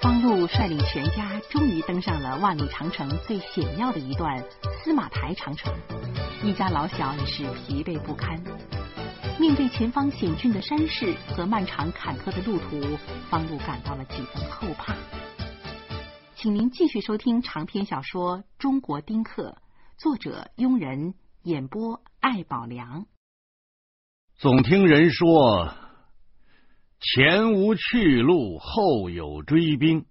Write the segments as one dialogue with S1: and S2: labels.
S1: 方路率领全家终于登上了万里长城最险要的一段司马台长城，一家老小已是疲惫不堪。面对前方险峻的山势和漫长坎坷的路途，方路感到了几分后怕。请您继续收听长篇小说《中国丁克》，作者庸人，演播艾宝良。
S2: 总听人说。前无去路，后有追兵。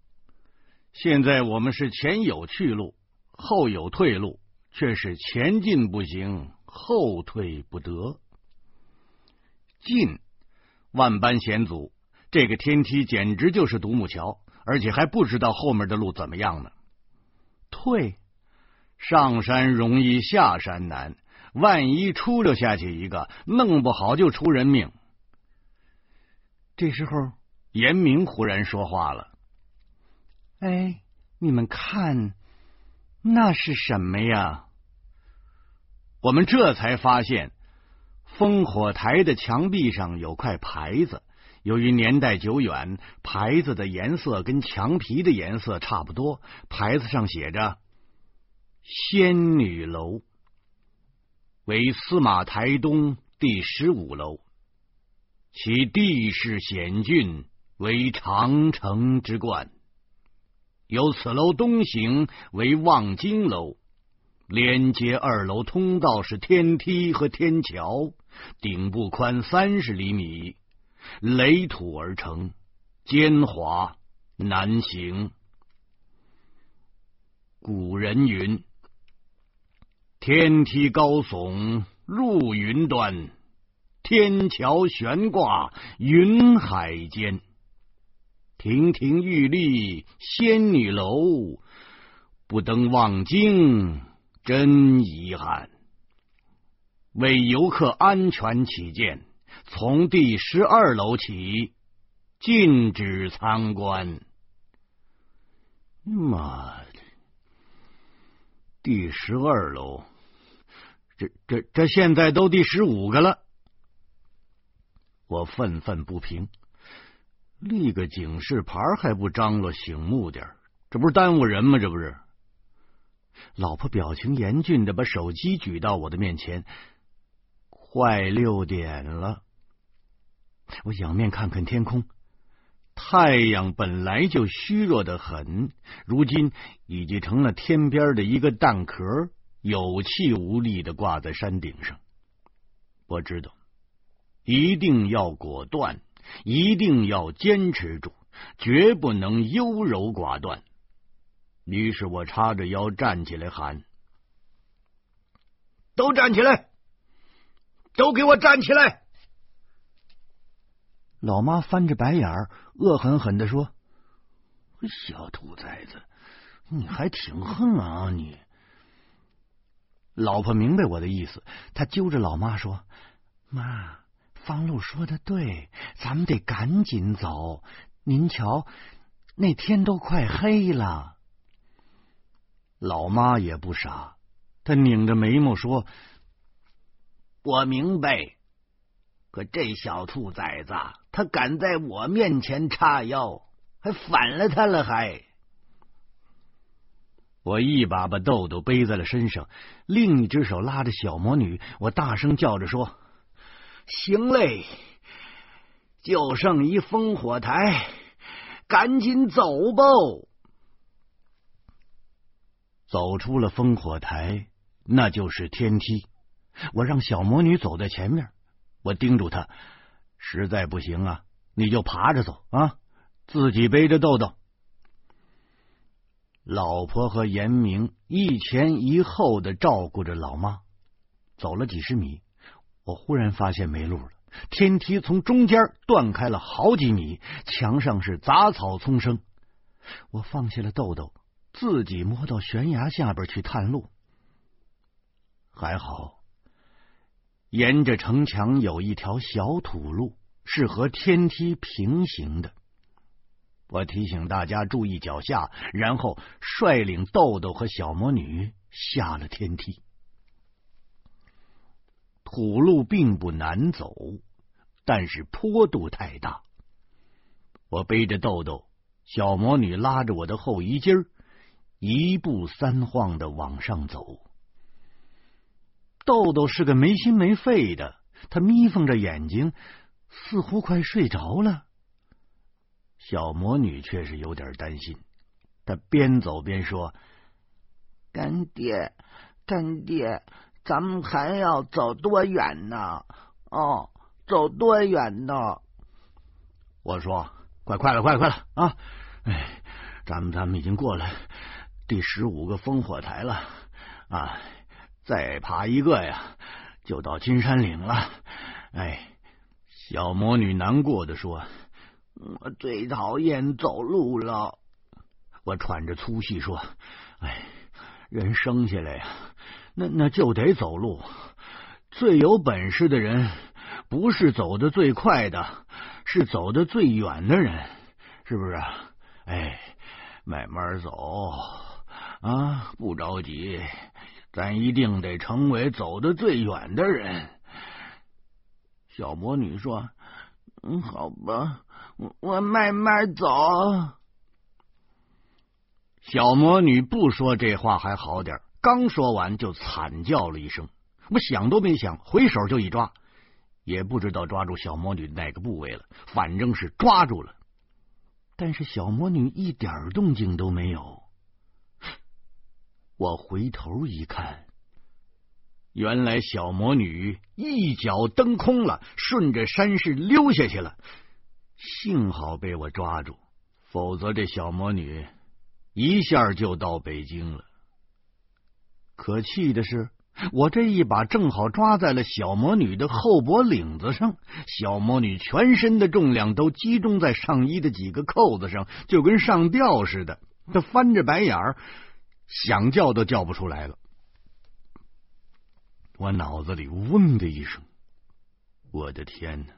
S2: 现在我们是前有去路，后有退路，却是前进不行，后退不得。进，万般险阻，这个天梯简直就是独木桥，而且还不知道后面的路怎么样呢。退，上山容易下山难，万一出溜下去一个，弄不好就出人命。这时候，严明忽然说话了：“
S3: 哎，你们看，那是什么呀？”
S2: 我们这才发现，烽火台的墙壁上有块牌子。由于年代久远，牌子的颜色跟墙皮的颜色差不多。牌子上写着“仙女楼”，为司马台东第十五楼。其地势险峻，为长城之冠。由此楼东行为望京楼，连接二楼通道是天梯和天桥，顶部宽三十厘米，垒土而成，坚滑难行。古人云：“天梯高耸入云端。”天桥悬挂云海间，亭亭玉立仙女楼，不登望京真遗憾。为游客安全起见，从第十二楼起禁止参观。妈的，第十二楼，这这这现在都第十五个了。我愤愤不平，立个警示牌还不张罗醒目点这不是耽误人吗？这不是。老婆表情严峻的把手机举到我的面前，快六点了。我仰面看看天空，太阳本来就虚弱的很，如今已经成了天边的一个蛋壳，有气无力的挂在山顶上。我知道。一定要果断，一定要坚持住，绝不能优柔寡断。于是我叉着腰站起来喊：“都站起来，都给我站起来！”
S3: 老妈翻着白眼儿，恶狠狠的说：“
S2: 小兔崽子，你还挺横啊你！”
S3: 老婆明白我的意思，她揪着老妈说：“妈。”方路说的对，咱们得赶紧走。您瞧，那天都快黑了。
S2: 老妈也不傻，她拧着眉毛说：“我明白，可这小兔崽子，他敢在我面前叉腰，还反了他了还。”我一把把豆豆背在了身上，另一只手拉着小魔女，我大声叫着说。行嘞，就剩一烽火台，赶紧走吧。走出了烽火台，那就是天梯。我让小魔女走在前面，我叮嘱她：实在不行啊，你就爬着走啊，自己背着豆豆。老婆和严明一前一后的照顾着老妈，走了几十米。我忽然发现没路了，天梯从中间断开了好几米，墙上是杂草丛生。我放下了豆豆，自己摸到悬崖下边去探路。还好，沿着城墙有一条小土路，是和天梯平行的。我提醒大家注意脚下，然后率领豆豆和小魔女下了天梯。土路并不难走，但是坡度太大。我背着豆豆，小魔女拉着我的后衣襟儿，一步三晃的往上走。豆豆是个没心没肺的，他眯缝着眼睛，似乎快睡着了。小魔女却是有点担心，她边走边说：“
S4: 干爹，干爹，咱们还要走多远呢？哦，走多远呢？”
S2: 我说：“快快了，快了，快了啊！哎，咱们咱们已经过了第十五个烽火台了啊！再爬一个呀，就到金山岭了。”哎，小魔女难过的说。
S4: 我最讨厌走路了，
S2: 我喘着粗气说：“哎，人生下来呀，那那就得走路。最有本事的人，不是走的最快的，是走的最远的人，是不是？哎，慢慢走啊，不着急，咱一定得成为走的最远的人。”
S4: 小魔女说：“嗯，好吧。”我慢慢走。
S2: 小魔女不说这话还好点刚说完就惨叫了一声。我想都没想，回手就一抓，也不知道抓住小魔女哪个部位了，反正是抓住了。但是小魔女一点动静都没有。我回头一看，原来小魔女一脚蹬空了，顺着山势溜下去了。幸好被我抓住，否则这小魔女一下就到北京了。可气的是，我这一把正好抓在了小魔女的后脖领子上，小魔女全身的重量都集中在上衣的几个扣子上，就跟上吊似的。她翻着白眼儿，想叫都叫不出来了。我脑子里嗡的一声，我的天哪！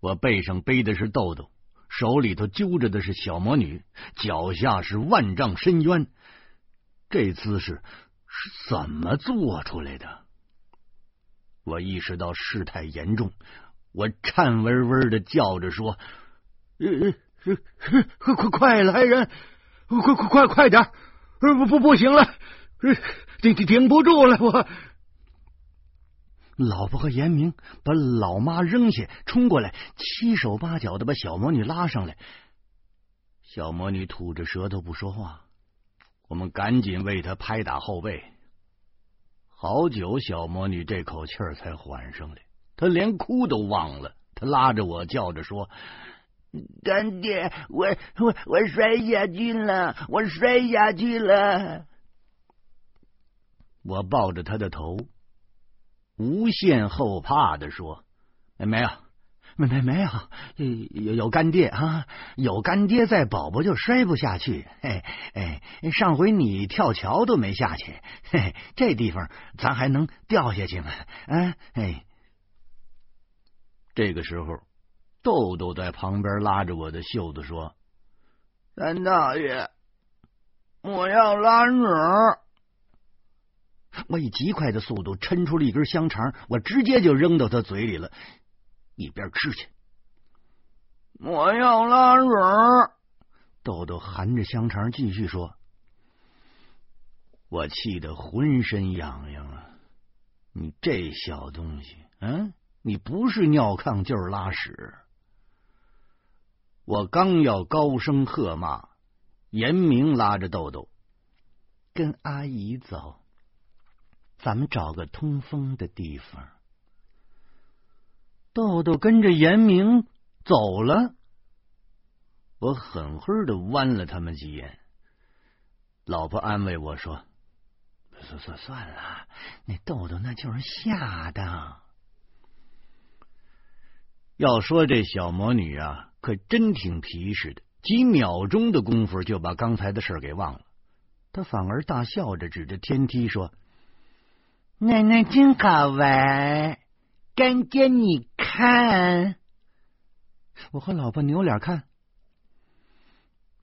S2: 我背上背的是豆豆，手里头揪着的是小魔女，脚下是万丈深渊。这姿势是怎么做出来的？我意识到事态严重，我颤巍巍的叫着说：“呃呃快快快来人！快快快快点！不不不行了，顶顶顶不住了！我。”老婆和严明把老妈扔下，冲过来，七手八脚的把小魔女拉上来。小魔女吐着舌头不说话，我们赶紧为他拍打后背。好久，小魔女这口气儿才缓上来，她连哭都忘了。她拉着我叫着说：“
S4: 干爹，我我我摔下去了，我摔下去了。”
S2: 我抱着她的头。无限后怕的说：“没有，没没没有，有有干爹啊，有干爹在，宝宝就摔不下去。嘿，哎，上回你跳桥都没下去，嘿，这地方咱还能掉下去吗？啊，哎。”这个时候，豆豆在旁边拉着我的袖子说：“
S4: 三大爷，我要拉屎。”
S2: 我以极快的速度抻出了一根香肠，我直接就扔到他嘴里了，一边吃去。
S4: 我要拉屎。
S2: 豆豆含着香肠继续说：“我气得浑身痒痒啊！你这小东西，嗯，你不是尿炕就是拉屎。”我刚要高声喝骂，严明拉着豆豆跟阿姨走。咱们找个通风的地方。豆豆跟着严明走了，我狠狠的剜了他们几眼。老婆安慰我说：“算算算了，那豆豆那就是吓的。”要说这小魔女啊，可真挺皮实的，几秒钟的功夫就把刚才的事给忘了。她反而大笑着指着天梯说。
S4: 奶奶真好玩，干爹你看，
S3: 我和老婆扭脸看，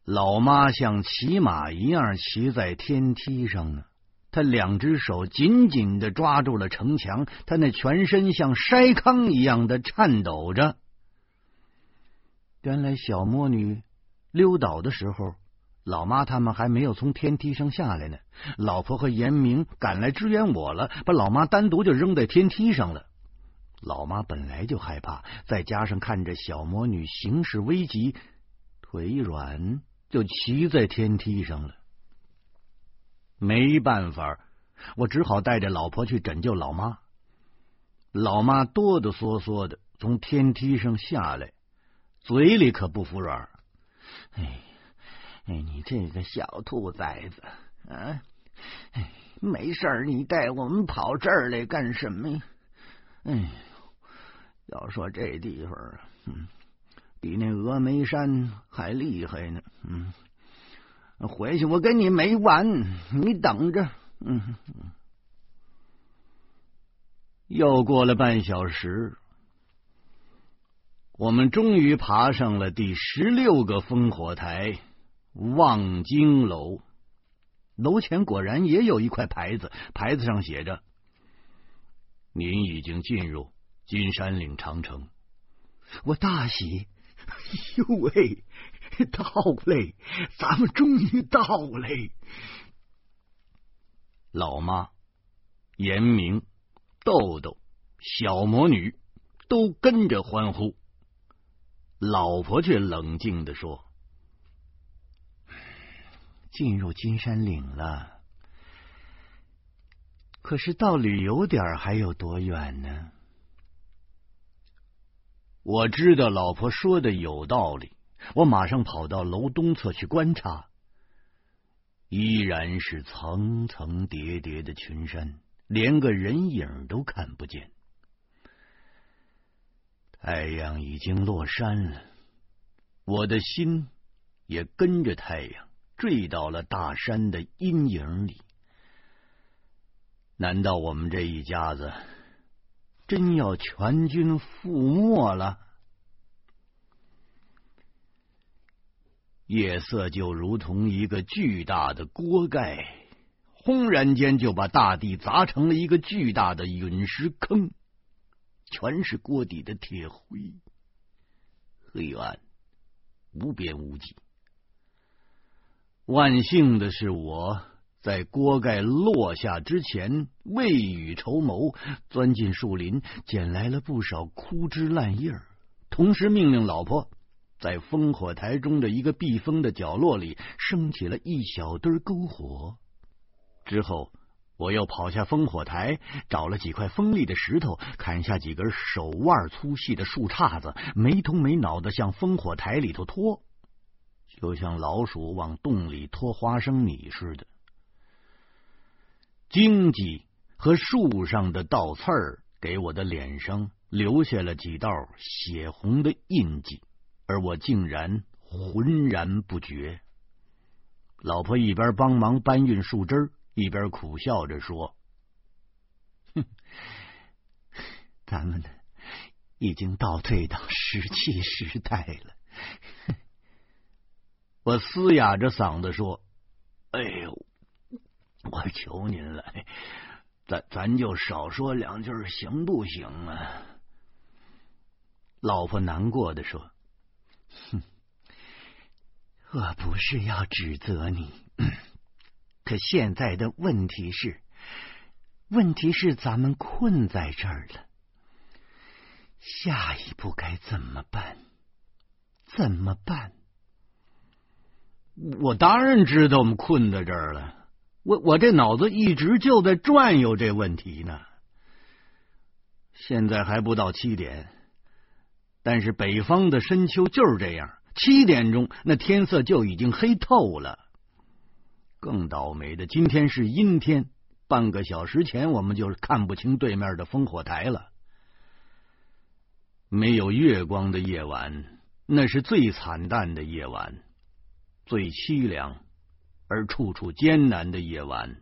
S2: 老妈像骑马一样骑在天梯上呢，她两只手紧紧的抓住了城墙，她那全身像筛糠一样的颤抖着。原来小魔女溜倒的时候，老妈他们还没有从天梯上下来呢。老婆和严明赶来支援我了，把老妈单独就扔在天梯上了。老妈本来就害怕，再加上看着小魔女形势危急，腿一软就骑在天梯上了。没办法，我只好带着老婆去拯救老妈。老妈哆哆嗦嗦的从天梯上下来，嘴里可不服软。
S5: 哎，哎，你这个小兔崽子啊！哎，没事儿，你带我们跑这儿来干什么呀？哎，要说这地方，嗯，比那峨眉山还厉害呢。嗯，回去我跟你没完，你等着。嗯。
S2: 又过了半小时，我们终于爬上了第十六个烽火台——望京楼。楼前果然也有一块牌子，牌子上写着：“您已经进入金山岭长城。”
S5: 我大喜！哎呦喂，到嘞！咱们终于到嘞！
S2: 老妈，严明。豆豆、小魔女都跟着欢呼，老婆却冷静的说：“
S5: 进入金山岭了，可是到旅游点还有多远呢？”
S2: 我知道老婆说的有道理，我马上跑到楼东侧去观察，依然是层层叠叠的群山。连个人影都看不见，太阳已经落山了，我的心也跟着太阳坠到了大山的阴影里。难道我们这一家子真要全军覆没了？夜色就如同一个巨大的锅盖。轰然间就把大地砸成了一个巨大的陨石坑，全是锅底的铁灰，黑暗无边无际。万幸的是，我在锅盖落下之前未雨绸缪，钻进树林捡来了不少枯枝烂叶，同时命令老婆在烽火台中的一个避风的角落里升起了一小堆篝火。之后，我又跑下烽火台，找了几块锋利的石头，砍下几根手腕粗细的树杈子，没头没脑的向烽火台里头拖，就像老鼠往洞里拖花生米似的。荆棘和树上的倒刺儿给我的脸上留下了几道血红的印记，而我竟然浑然不觉。老婆一边帮忙搬运树枝。一边苦笑着说：“哼，
S5: 咱们呢已经倒退到石器时代了。”
S2: 我嘶哑着嗓子说：“哎呦，我求您了，咱咱就少说两句，行不行啊？”
S5: 老婆难过的说：“哼，我不是要指责你。”可现在的问题是，问题是咱们困在这儿了，下一步该怎么办？怎么办？
S2: 我当然知道我们困在这儿了，我我这脑子一直就在转悠这问题呢。现在还不到七点，但是北方的深秋就是这样，七点钟那天色就已经黑透了。更倒霉的，今天是阴天，半个小时前我们就看不清对面的烽火台了。没有月光的夜晚，那是最惨淡的夜晚，最凄凉而处处艰难的夜晚。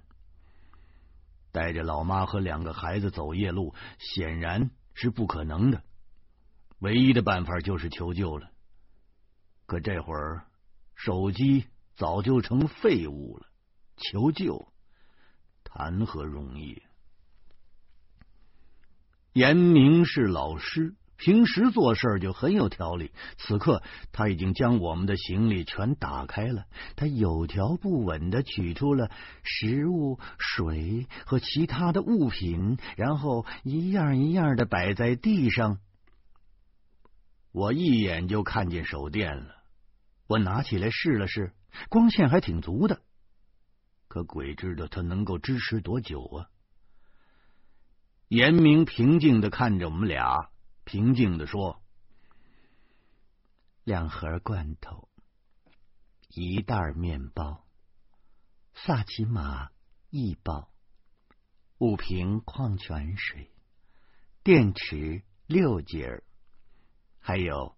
S2: 带着老妈和两个孩子走夜路，显然是不可能的。唯一的办法就是求救了。可这会儿，手机早就成废物了。求救，谈何容易？严明是老师，平时做事就很有条理。此刻他已经将我们的行李全打开了，他有条不紊的取出了食物、水和其他的物品，然后一样一样的摆在地上。我一眼就看见手电了，我拿起来试了试，光线还挺足的。可鬼知道它能够支持多久啊！严明平静的看着我们俩，平静的说：“两盒罐头，一袋面包，萨琪玛一包，五瓶矿泉水，电池六节儿还有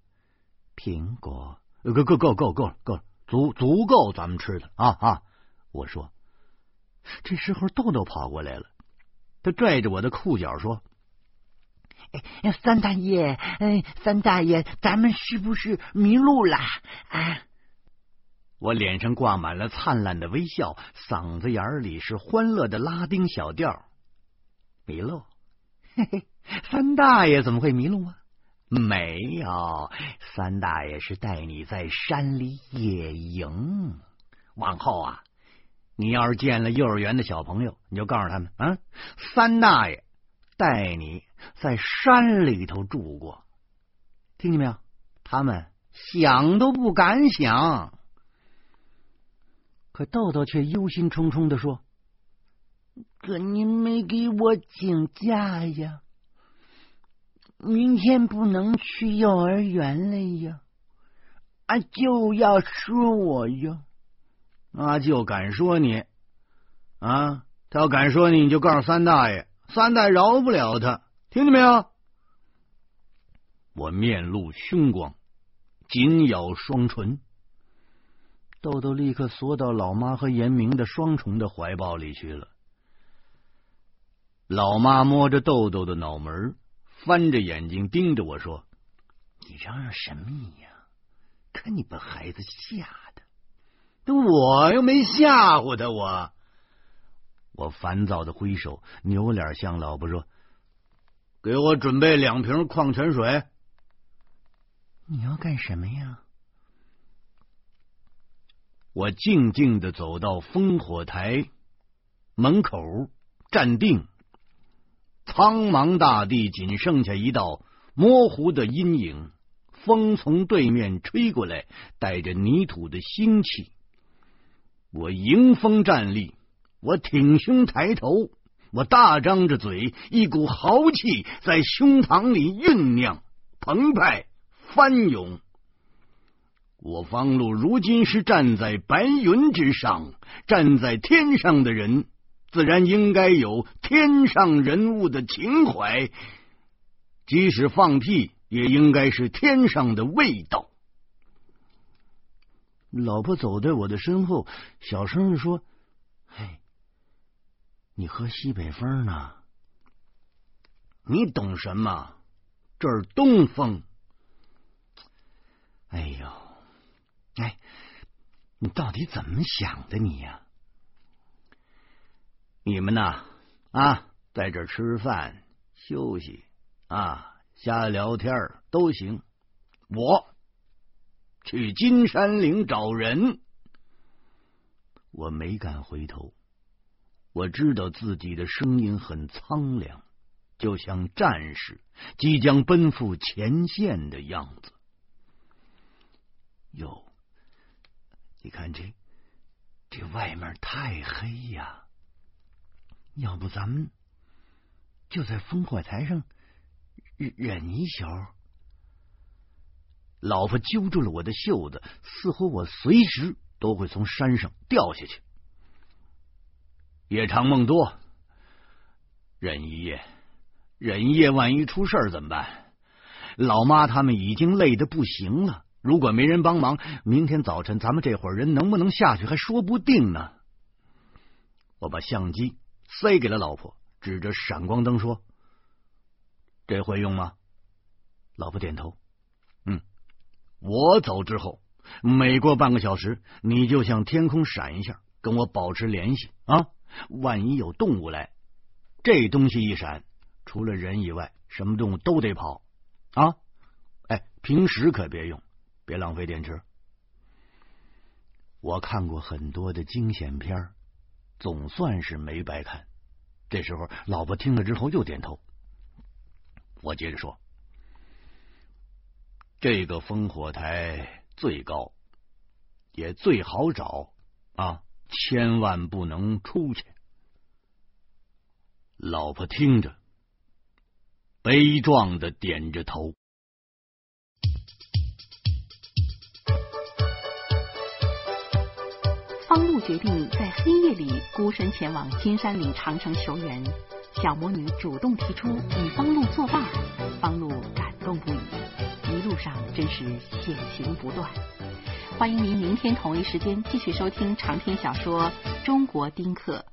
S2: 苹果，
S6: 够够够够够够，足足够咱们吃的啊啊！
S2: 我说，这时候豆豆跑过来了，他拽着我的裤脚说：“，
S7: 三大爷，哎，三大爷，咱们是不是迷路了啊？”
S2: 我脸上挂满了灿烂的微笑，嗓子眼里是欢乐的拉丁小调。迷路？嘿嘿，三大爷怎么会迷路啊？没有，三大爷是带你在山里野营。往后啊，你要是见了幼儿园的小朋友，你就告诉他们啊，三大爷带你在山里头住过，听见没有？他们想都不敢想。可豆豆却忧心忡忡的说：“
S7: 可您没给我请假呀。”明天不能去幼儿园了呀！阿舅要说我呀，
S6: 阿舅敢说你啊？他要敢说你，你就告诉三大爷，三大爷饶不了他，听见没有？我面露凶光，紧咬双唇。
S2: 豆豆立刻缩到老妈和严明的双重的怀抱里去了。老妈摸着豆豆的脑门。翻着眼睛盯着我说：“你嚷嚷什么呀？看你把孩子吓的！
S6: 我又没吓唬他，我……
S2: 我烦躁的挥手，扭脸向老婆说：‘
S6: 给我准备两瓶矿泉水。’
S7: 你要干什么呀？
S2: 我静静的走到烽火台门口，站定。”苍茫大地仅剩下一道模糊的阴影，风从对面吹过来，带着泥土的腥气。我迎风站立，我挺胸抬头，我大张着嘴，一股豪气在胸膛里酝酿、澎湃、翻涌。我方路如今是站在白云之上，站在天上的人。自然应该有天上人物的情怀，即使放屁，也应该是天上的味道。老婆走在我的身后，小声的说：“嘿，你喝西北风呢？你懂什么？这是东风。哎呦，哎，你到底怎么想的？你呀？”你们呐啊，在这吃饭、休息啊、瞎聊天都行。我去金山岭找人。我没敢回头，我知道自己的声音很苍凉，就像战士即将奔赴前线的样子。哟，你看这这外面太黑呀！要不咱们就在烽火台上忍一宿。老婆揪住了我的袖子，似乎我随时都会从山上掉下去。夜长梦多，忍一夜，忍一夜，万一出事怎么办？老妈他们已经累得不行了，如果没人帮忙，明天早晨咱们这伙人能不能下去还说不定呢。我把相机。塞给了老婆，指着闪光灯说：“这会用吗？”老婆点头。嗯，我走之后，每过半个小时，你就向天空闪一下，跟我保持联系啊！万一有动物来，这东西一闪，除了人以外，什么动物都得跑。啊，哎，平时可别用，别浪费电池。我看过很多的惊险片，总算是没白看。这时候，老婆听了之后又点头。我接着说：“这个烽火台最高，也最好找啊，千万不能出去。”老婆听着，悲壮的点着头。
S1: 方路决定在黑夜里孤身前往金山岭长城求援，小魔女主动提出与方路作伴，方路感动不已。一路上真是险情不断。欢迎您明天同一时间继续收听长篇小说《中国丁克》。